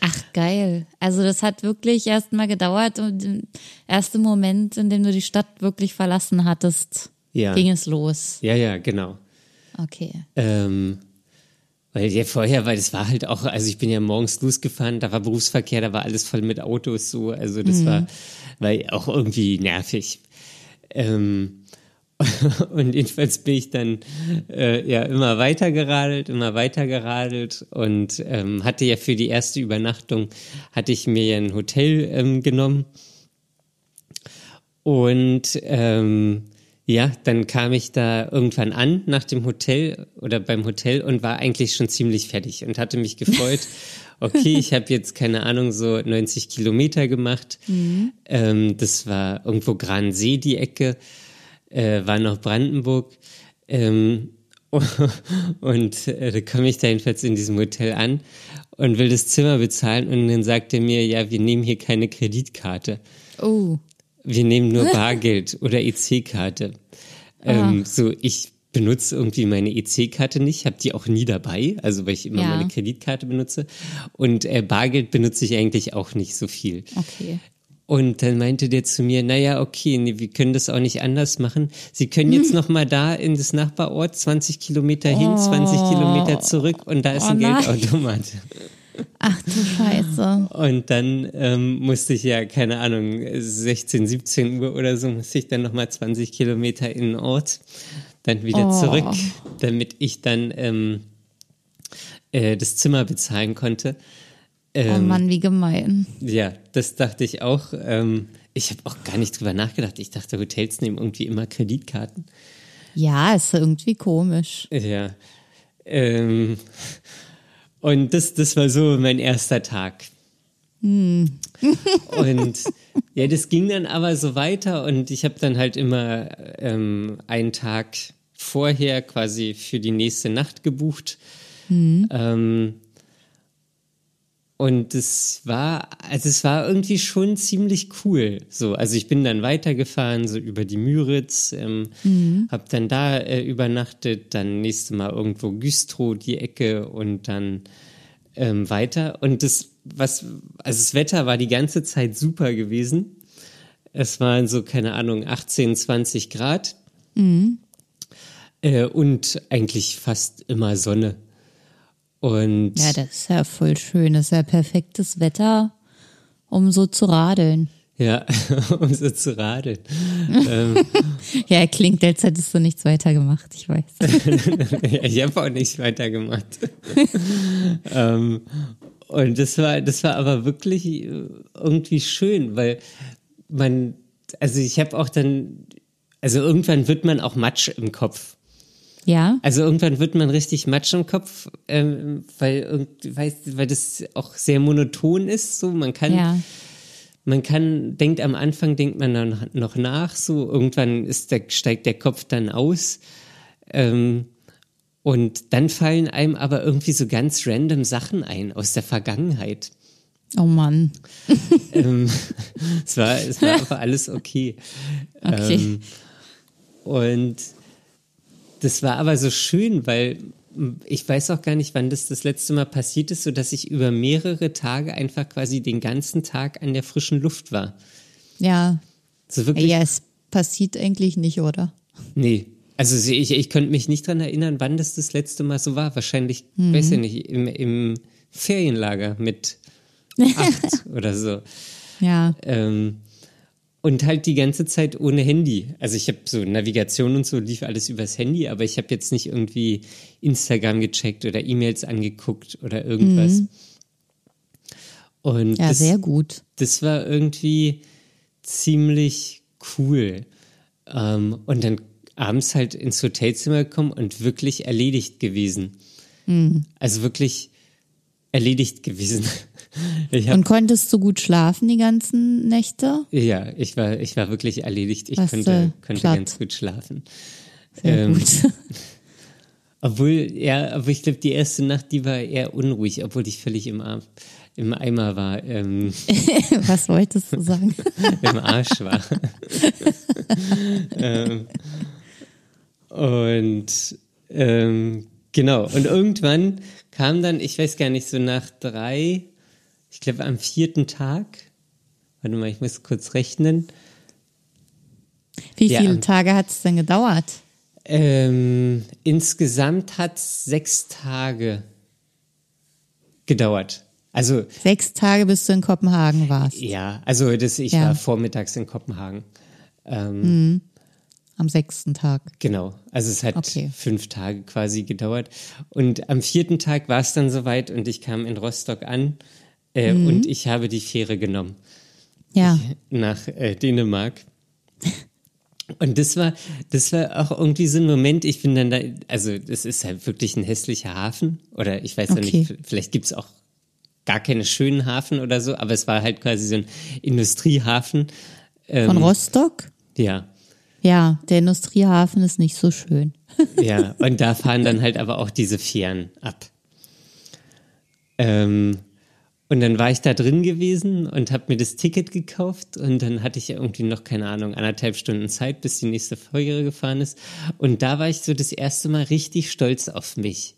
Ach, geil. Also das hat wirklich erst mal gedauert und der erste Moment, in dem du die Stadt wirklich verlassen hattest, Ja. ging es los. Ja, ja, genau. Okay. Ähm, weil ja vorher, weil das war halt auch, also ich bin ja morgens losgefahren, da war Berufsverkehr, da war alles voll mit Autos so, also das war, war auch irgendwie nervig. Ähm, und jedenfalls bin ich dann äh, ja immer weiter geradelt, immer weiter geradelt und ähm, hatte ja für die erste Übernachtung hatte ich mir ja ein Hotel ähm, genommen und ähm, ja, dann kam ich da irgendwann an nach dem Hotel oder beim Hotel und war eigentlich schon ziemlich fertig und hatte mich gefreut. Okay, ich habe jetzt keine Ahnung so 90 Kilometer gemacht. Ähm, das war irgendwo Gransee die Ecke, äh, war noch Brandenburg. Ähm, und äh, da komme ich da jedenfalls in diesem Hotel an und will das Zimmer bezahlen und dann sagt er mir, ja, wir nehmen hier keine Kreditkarte. Oh. Wir nehmen nur Bargeld oder EC-Karte. Ähm, so, ich benutze irgendwie meine EC-Karte nicht, habe die auch nie dabei, also weil ich immer Ja. meine Kreditkarte benutze. Und äh, Bargeld benutze ich eigentlich auch nicht so viel. Okay. Und dann meinte der zu mir, naja, okay, nee, wir können das auch nicht anders machen. Sie können Hm. jetzt noch mal da in das Nachbarort 20 Kilometer hin, 20 Kilometer zurück und da ist Oh ein nein. Geldautomat. Ach du Scheiße. Und dann ähm, musste ich ja, keine Ahnung, 16, 17 Uhr oder so, musste ich dann nochmal 20 Kilometer in den Ort, dann wieder Oh. zurück, damit ich dann ähm, äh, das Zimmer bezahlen konnte. Ähm, oh Mann, wie gemein. Ja, das dachte ich auch. Ähm, ich habe auch gar nicht drüber nachgedacht. Ich dachte, Hotels nehmen irgendwie immer Kreditkarten. Ja, ist irgendwie komisch. Ja. Ähm, und das, das war so mein erster Tag. Hm. und ja, das ging dann aber so weiter und ich habe dann halt immer ähm, einen Tag vorher quasi für die nächste Nacht gebucht. Hm. Ähm, und es war, also es war irgendwie schon ziemlich cool. So, also ich bin dann weitergefahren, so über die Müritz, ähm, Mhm. hab dann da äh, übernachtet, dann nächste Mal irgendwo Güstrow die Ecke und dann ähm, weiter. Und das, was, also das Wetter war die ganze Zeit super gewesen. Es waren so, keine Ahnung, 18, 20 Grad. Äh, und eigentlich fast immer Sonne. Und Ja, das ist ja voll schön. Das ist ja perfektes Wetter, um so zu radeln. Ja, um so zu radeln. Ja, klingt, als hättest du nichts weiter gemacht, ich weiß. ja, ich habe auch nicht weitergemacht. ähm, und das war, das war aber wirklich äh, irgendwie schön, weil man, also ich habe auch dann, also irgendwann wird man auch Matsch im Kopf. Ja? Also irgendwann wird man richtig Matsch im Kopf, ähm, weil, weißt, weil das auch sehr monoton ist. So, man kann, Ja. man kann, denkt am Anfang, denkt man dann noch nach, so irgendwann ist der, steigt der Kopf dann aus. Ähm, und dann fallen einem aber irgendwie so ganz random Sachen ein aus der Vergangenheit. Oh Mann. ähm, es, war, es war aber alles okay. Okay. Ähm, und das war aber so schön, weil m, ich weiß auch gar nicht, wann das das letzte Mal passiert ist, so dass ich über mehrere Tage einfach quasi den ganzen Tag an der frischen Luft war. Ja. So wirklich. Ja, es passiert eigentlich nicht, oder? Nee. Also ich, ich könnte mich nicht dran erinnern, wann das das letzte Mal so war. Wahrscheinlich, Mhm. weiß ich nicht, im, im Ferienlager mit acht oder so. Ja. Ähm, und halt die ganze Zeit ohne Handy. Also ich habe so Navigation und so lief alles übers Handy, aber ich habe jetzt nicht irgendwie Instagram gecheckt oder E-Mails angeguckt oder irgendwas. Und Mhm. Ja, das, sehr gut. das war irgendwie ziemlich cool. Ähm, und dann abends halt ins Hotelzimmer gekommen und wirklich erledigt gewesen. Mhm. Also wirklich erledigt gewesen. Hab, Und konntest du gut schlafen die ganzen Nächte? ja, ich war, ich war wirklich erledigt. Ich Warst konnte, du konnte platt? ganz gut schlafen. Sehr Ähm, gut. Obwohl, ja, aber ich glaube, die erste Nacht, die war eher unruhig, obwohl ich völlig im, Arm, im Eimer war, ähm, Was wolltest du sagen? im Arsch war. ähm, und ähm, genau, und irgendwann kam dann, ich weiß gar nicht, so nach drei, ich glaube am vierten Tag, warte mal, ich muss kurz rechnen, Wie Ja. viele Tage hat es denn gedauert? ähm, insgesamt hat es sechs Tage gedauert. Also Sechs Tage, bis du in Kopenhagen warst. ja, also das, ich Ja. war vormittags in Kopenhagen. Ähm, Am sechsten Tag. Genau, also es hat Okay. fünf Tage quasi gedauert. Und am vierten Tag war es dann soweit und ich kam in Rostock an äh, Mhm. und ich habe die Fähre genommen Ja. nach äh, Dänemark. Und das war, das war auch irgendwie so ein Moment, ich bin dann da, also das ist halt wirklich ein hässlicher Hafen oder ich weiß ja Okay. nicht, vielleicht gibt's auch gar keine schönen Hafen oder so, aber es war halt quasi so ein Industriehafen. Ähm, Von Rostock? Ja, Ja, der Industriehafen ist nicht so schön. Ja, und da fahren dann halt aber auch diese Fähren ab. Ähm, und dann war ich da drin gewesen und habe mir das Ticket gekauft und dann hatte ich irgendwie noch, keine Ahnung, anderthalb Stunden Zeit, bis die nächste Folge gefahren ist. Und da war ich so das erste Mal richtig stolz auf mich.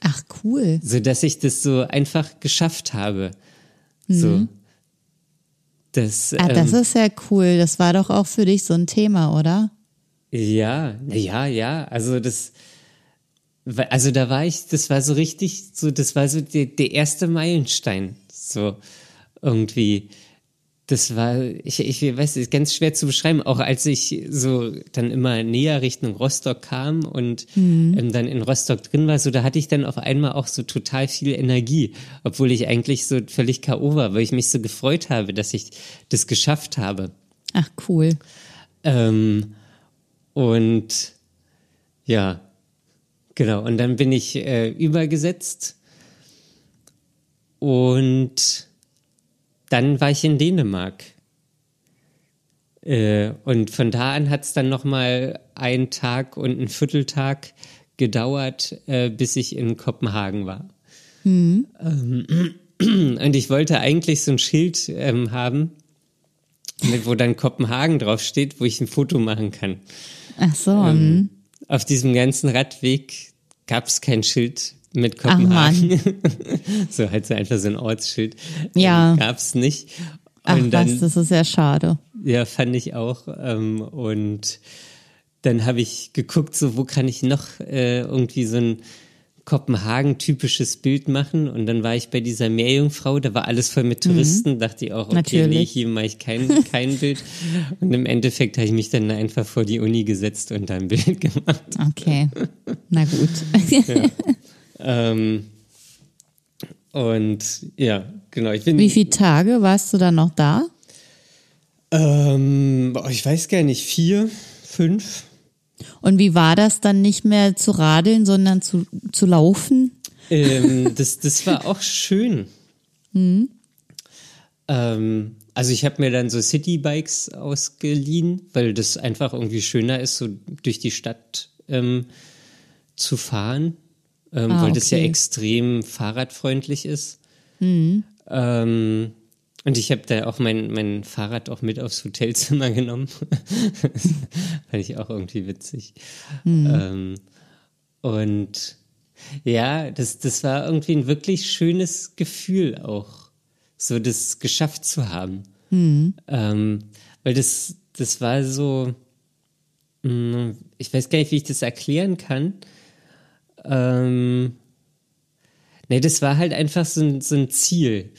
Ach, cool. So dass ich das so einfach geschafft habe. So. Das, Ah, das ähm, ist ja cool. Das war doch auch für dich so ein Thema, oder? Ja, ja, ja. Also das, also da war ich, das war so richtig, so das war so der, der erste Meilenstein, so irgendwie. Das war, ich, ich weiß, ist ganz schwer zu beschreiben, auch als ich so dann immer näher Richtung Rostock kam und mhm. ähm, dann in Rostock drin war, so da hatte ich dann auf einmal auch so total viel Energie, obwohl ich eigentlich so völlig K.O. war, weil ich mich so gefreut habe, dass ich das geschafft habe. Ach, cool. Ähm, und ja, genau. Und dann bin ich äh, übergesetzt und dann war ich in Dänemark. Äh, und von da an hat es dann nochmal einen Tag und einen Vierteltag gedauert, äh, bis ich in Kopenhagen war. Mhm. Ähm, und ich wollte eigentlich so ein Schild ähm, haben, wo dann Kopenhagen draufsteht, wo ich ein Foto machen kann. Ach so. Ähm, hm. auf diesem ganzen Radweg gab es kein Schild mit Kopenhagen. so halt so einfach so ein Ortsschild. Ja. Ähm, gab es nicht. Ach dann, was, das ist ja schade. Ja, fand ich auch. Ähm, und dann habe ich geguckt, so wo kann ich noch äh, irgendwie so ein Kopenhagen-typisches Bild machen. Und dann war ich bei dieser Meerjungfrau, da war alles voll mit mhm. Touristen. Mhm. Dachte ich auch, okay, Natürlich. nee, hier mache ich kein, kein Bild. Und im Endeffekt habe ich mich dann einfach vor die Uni gesetzt und ein Bild gemacht. Okay, na gut. ja. Ähm, und ja, genau. Ich bin, Wie viele Tage warst du dann noch da? Ähm, ich weiß gar nicht, vier, fünf. Und wie war das dann nicht mehr zu radeln, sondern zu, zu laufen? Ähm, das, das war auch schön. Mhm. Ähm, also ich habe mir dann so Citybikes ausgeliehen, weil das einfach irgendwie schöner ist, so durch die Stadt ähm, zu fahren, ähm, ah, weil okay. das ja extrem fahrradfreundlich ist. Mhm. Ähm, und ich habe da auch mein, mein Fahrrad auch mit aufs Hotelzimmer genommen. Fand ich auch irgendwie witzig. Mhm. Ähm, und ja, das, das war irgendwie ein wirklich schönes Gefühl auch, so das geschafft zu haben. Mhm. Ähm, weil das, das war so, mm, ich weiß gar nicht, wie ich das erklären kann. Ähm, nee, das war halt einfach so ein, so ein Ziel.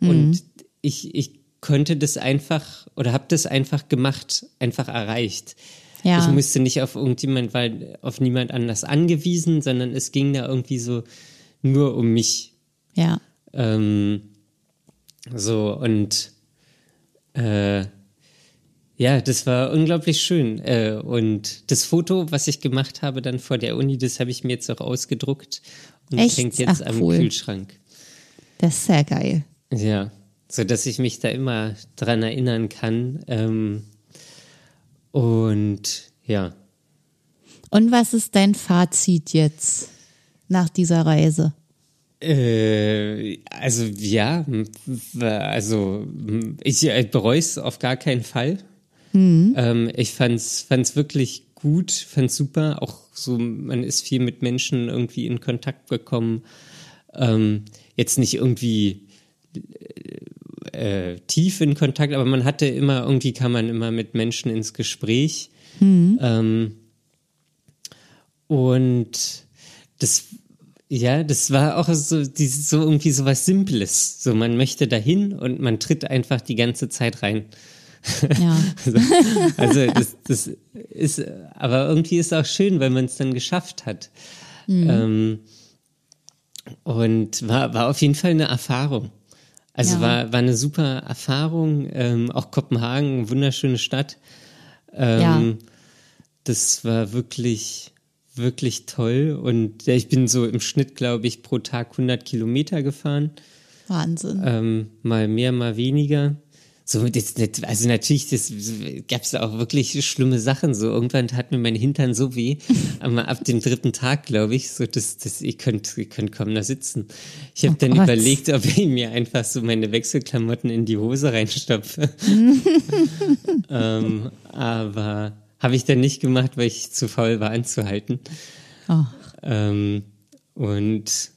Mhm. Und ich, ich konnte das einfach oder habe das einfach gemacht, einfach erreicht. Ja. Ich musste nicht auf irgendjemand, weil auf niemand anders angewiesen, sondern es ging da irgendwie so nur um mich. Ja. Ähm, so und äh, ja, das war unglaublich schön. Äh, und das Foto, was ich gemacht habe dann vor der Uni, das habe ich mir jetzt auch ausgedruckt und Echt? hängt jetzt Ach, am cool. Kühlschrank. Das ist sehr geil. Ja so dass ich mich da immer dran erinnern kann. Ähm, und ja. Und was ist dein Fazit jetzt nach dieser Reise? Äh, also ja, also ich bereue es auf gar keinen Fall. Mhm. Ähm, ich fand's fand's wirklich gut, fand's super. Auch so, man ist viel mit Menschen irgendwie in Kontakt gekommen. Ähm, jetzt nicht irgendwie äh, tief in Kontakt, aber man hatte immer, irgendwie kam man immer mit Menschen ins Gespräch. Mhm. Ähm, und das, ja, das war auch so, dieses, so irgendwie so was Simples. So, man möchte dahin und man tritt einfach die ganze Zeit rein. Ja. also, also das, das ist, aber irgendwie ist es auch schön, weil man es dann geschafft hat. Mhm. Ähm, und war, war auf jeden Fall eine Erfahrung. Also ja. war, war eine super Erfahrung. Ähm, auch Kopenhagen, wunderschöne Stadt. Ähm, ja. Das war wirklich, wirklich toll. Und ja, ich bin so im Schnitt, glaube ich, pro Tag 100 Kilometer gefahren. Wahnsinn. Ähm, mal mehr, mal weniger. So, das, also natürlich, das gab es auch wirklich schlimme Sachen. So irgendwann hat mir mein Hintern so weh, aber ab dem dritten Tag, glaube ich, so dass das, ihr könnt, ihr könnt kaum da sitzen. Ich habe oh dann Gott. überlegt, ob ich mir einfach so meine Wechselklamotten in die Hose reinstopfe. ähm, aber habe ich dann nicht gemacht, weil ich zu faul war anzuhalten. Oh. Ähm, und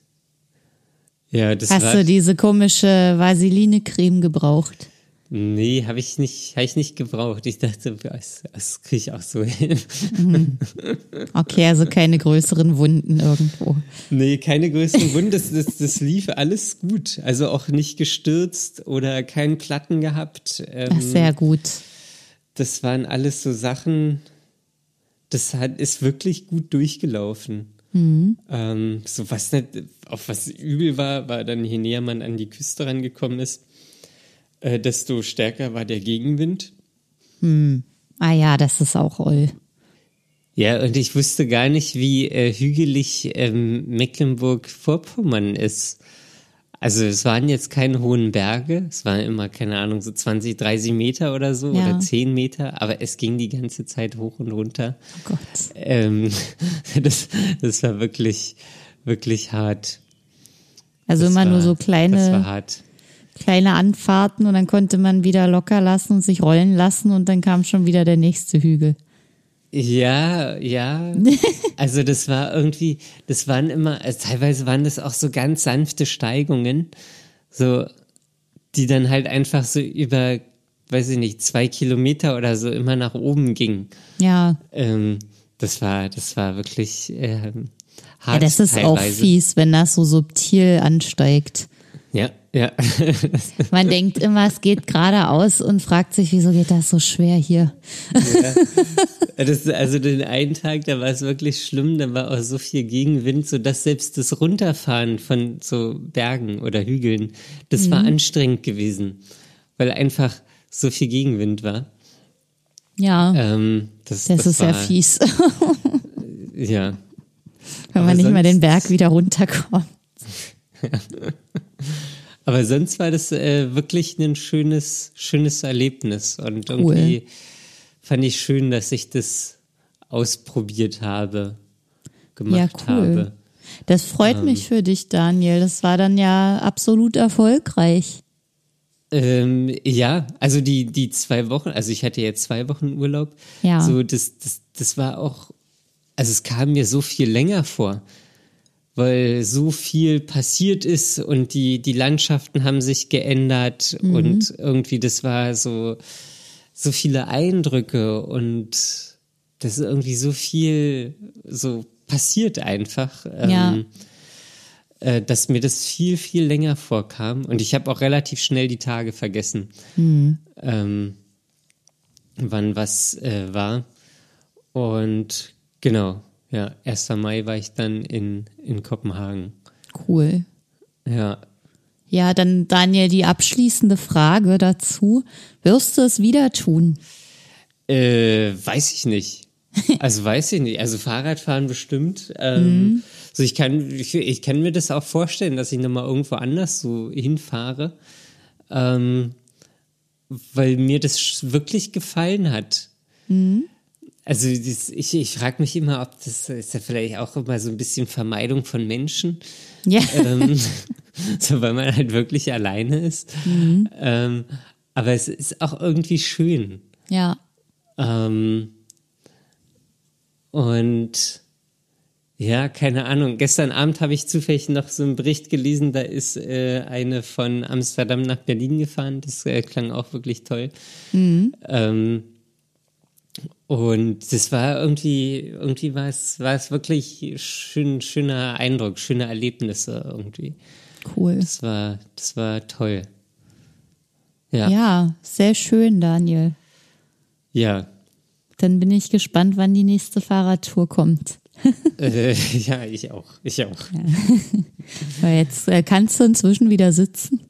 ja, das Hast war, du diese komische Vaseline-Creme gebraucht? Nee, habe ich nicht, habe ich nicht gebraucht. Ich dachte, das, das kriege ich auch so hin. Okay, also keine größeren Wunden irgendwo. Nee, keine größeren Wunden. Das, das, das lief alles gut. Also auch nicht gestürzt oder keinen Platten gehabt. Ähm, Ach, sehr gut. Das waren alles so Sachen, das hat, ist wirklich gut durchgelaufen. Mhm. Ähm, so was nicht, auf was übel war, war dann, je näher man an die Küste rangekommen ist, äh, desto stärker war der Gegenwind. Ah ja, das ist auch oll. Ja, und ich wusste gar nicht, wie äh, hügelig ähm, Mecklenburg-Vorpommern ist. Also es waren jetzt keine hohen Berge, es waren immer, keine Ahnung, so 20, 30 Meter oder so Ja. oder 10 Meter, aber es ging die ganze Zeit hoch und runter. Oh Gott. Ähm, das, das war wirklich, wirklich hart. Also Das immer war, nur so Das war kleine, hart. Kleine Anfahrten und dann konnte man wieder locker lassen und sich rollen lassen und dann kam schon wieder der nächste Hügel. Ja, ja. Also das war irgendwie, das waren immer, also teilweise waren das auch so ganz sanfte Steigungen, so, die dann halt einfach so über, weiß ich nicht, zwei Kilometer oder so immer nach oben gingen. Ja, Ähm, das war, das war wirklich ja hart. das ist auch teilweise. fies, wenn das so subtil ansteigt. Ja, ja. Man denkt immer, es geht geradeaus und fragt sich, wieso geht das so schwer hier? Das, also den einen Tag, da war es wirklich schlimm, da war auch so viel Gegenwind, so dass selbst das Runterfahren von so Bergen oder Hügeln, das war anstrengend gewesen, weil einfach so viel Gegenwind war. Ja, Ähm, das, das, ist war, ja fies, Ja, wenn Aber man nicht mal den Berg wieder runterkommt. aber sonst war das äh, wirklich ein schönes, schönes Erlebnis und irgendwie fand ich schön, dass ich das ausprobiert habe, gemacht Ja, cool. habe. Das freut Ähm. mich für dich, Daniel. Das war dann ja absolut erfolgreich. Ähm, ja, also die, die zwei Wochen, also ich hatte jetzt zwei Wochen Urlaub. Ja. So, das, das, das war auch, also es kam mir so viel länger vor, weil so viel passiert ist und die, die Landschaften haben sich geändert und irgendwie das war so, so viele Eindrücke und das ist irgendwie so viel so passiert einfach. Ja. Ähm, äh, dass mir das viel, viel länger vorkam. Und ich habe auch relativ schnell die Tage vergessen, ähm, wann was äh, war. Und genau, ja, 1. Mai war ich dann in, in Kopenhagen. Cool. Ja, Ja, dann Daniel, die abschließende Frage dazu. Wirst du es wieder tun? Äh, weiß ich nicht. Also weiß ich nicht. Also Fahrradfahren bestimmt. Ähm, So ich kann, ich, ich kann mir das auch vorstellen, dass ich nochmal irgendwo anders so hinfahre, ähm, weil mir das wirklich gefallen hat. Also ich, ich frage mich immer, ob das ist ja vielleicht auch immer so ein bisschen Vermeidung von Menschen. Ja. ähm, so weil man halt wirklich alleine ist. Ähm, aber es ist auch irgendwie schön. Ja. Ähm, und ja, keine Ahnung. Gestern Abend habe ich zufällig noch so einen Bericht gelesen, da ist äh, eine von Amsterdam nach Berlin gefahren. Das äh, klang auch wirklich toll. Ähm, und das war irgendwie, irgendwie war es, war es wirklich schön, schöner Eindruck, schöne Erlebnisse irgendwie. Cool. Das war, das war toll. Ja, ja. Ja, sehr schön, Daniel. ja. Dann bin ich gespannt, wann die nächste Fahrradtour kommt. Äh, ja, ich auch, ich auch. Weil jetzt äh, kannst du inzwischen wieder sitzen.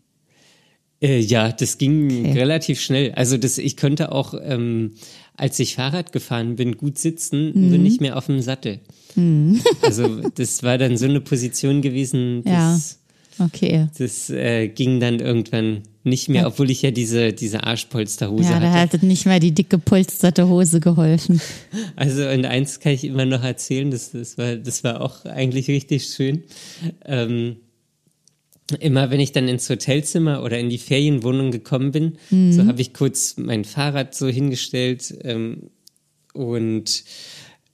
Äh, ja, das ging Okay. relativ schnell. Also das, ich konnte auch, ähm, als ich Fahrrad gefahren bin, gut sitzen, Mhm. nur nicht mehr auf dem Sattel. Also das war dann so eine Position gewesen, das, Okay. das äh, ging dann irgendwann nicht mehr, obwohl ich ja diese, diese Arschpolsterhose Ja, da hatte. hat nicht mal die dicke polsterte Hose geholfen. Also und eins kann ich immer noch erzählen, das, das, war, das war auch eigentlich richtig schön. Ähm, immer wenn ich dann ins Hotelzimmer oder in die Ferienwohnung gekommen bin, so habe ich kurz mein Fahrrad so hingestellt ähm, und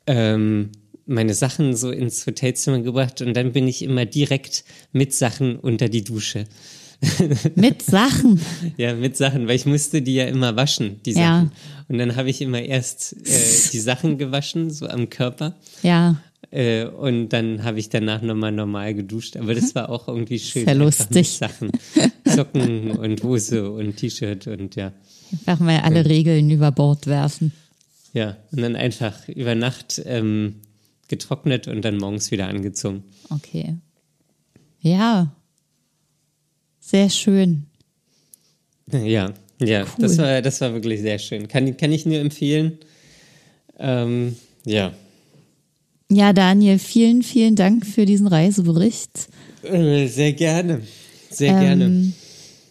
ähm, meine Sachen so ins Hotelzimmer gebracht und dann bin ich immer direkt mit Sachen unter die Dusche. Mit Sachen. Ja, mit Sachen, weil ich musste die ja immer waschen, die Sachen. Ja. Und dann habe ich immer erst äh, die Sachen gewaschen, so am Körper. Ja, Äh, und dann habe ich danach nochmal normal geduscht. Aber das war auch irgendwie schön. Sehr lustig. Sachen. Socken und Hose und T-Shirt und ja. einfach mal alle Regeln über Bord werfen. Ja, und dann einfach über Nacht ähm, getrocknet und dann morgens wieder angezogen. Okay. Ja. Sehr schön. Ja, ja, Cool. das war, das war wirklich sehr schön. Kann, kann ich nur empfehlen. Ähm, ja. Ja, Daniel, vielen, vielen Dank für diesen Reisebericht. Äh, Sehr gerne. Sehr gerne. Ähm,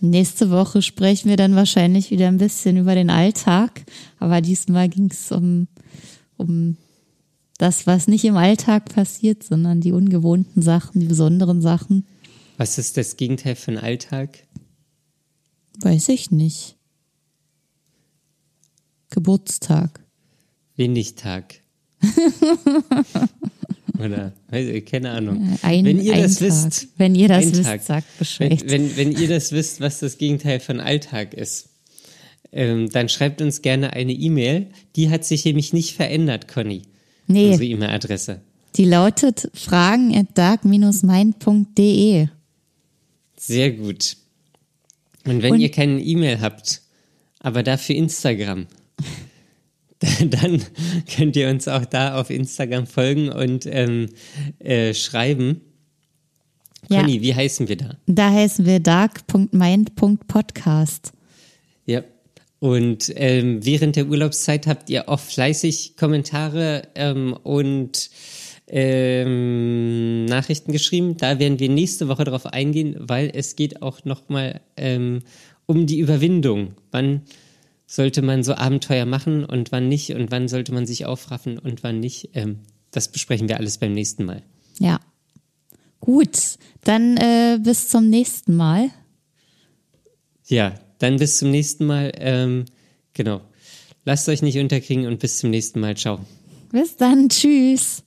nächste Woche sprechen wir dann wahrscheinlich wieder ein bisschen über den Alltag. Aber diesmal ging es um, um das, was nicht im Alltag passiert, sondern die ungewohnten Sachen, die besonderen Sachen. Was ist das Gegenteil von Alltag? Weiß ich nicht. Geburtstag. Wenig Tag. Oder, keine Ahnung. Ein, wenn ihr das Tag. wisst, Wenn ihr das wisst, Tag. sagt Bescheid. Wenn, wenn, wenn ihr das wisst, was das Gegenteil von Alltag ist, ähm, dann schreibt uns gerne eine E-Mail. Die hat sich nämlich nicht verändert, Conny. nee, Unsere E-Mail-Adresse. die lautet fragen at dark-mind.de. Sehr gut. Und wenn Und- ihr keine E-Mail habt, aber dafür Instagram, dann könnt ihr uns auch da auf Instagram folgen und ähm, äh, schreiben. Ja. Conny, wie heißen wir da? Da heißen wir dark.mind.podcast. Ja. Und ähm, während der Urlaubszeit habt ihr auch fleißig Kommentare ähm, und ähm, Nachrichten geschrieben. Da werden wir nächste Woche darauf eingehen, weil es geht auch nochmal ähm, um die Überwindung. Wann sollte man so Abenteuer machen und wann nicht und wann sollte man sich aufraffen und wann nicht. Ähm, das besprechen wir alles beim nächsten Mal. Ja. Gut, dann äh, bis zum nächsten Mal. Ja, dann bis zum nächsten Mal. Ähm, genau. Lasst euch nicht unterkriegen und bis zum nächsten Mal. Ciao. Bis dann. Tschüss.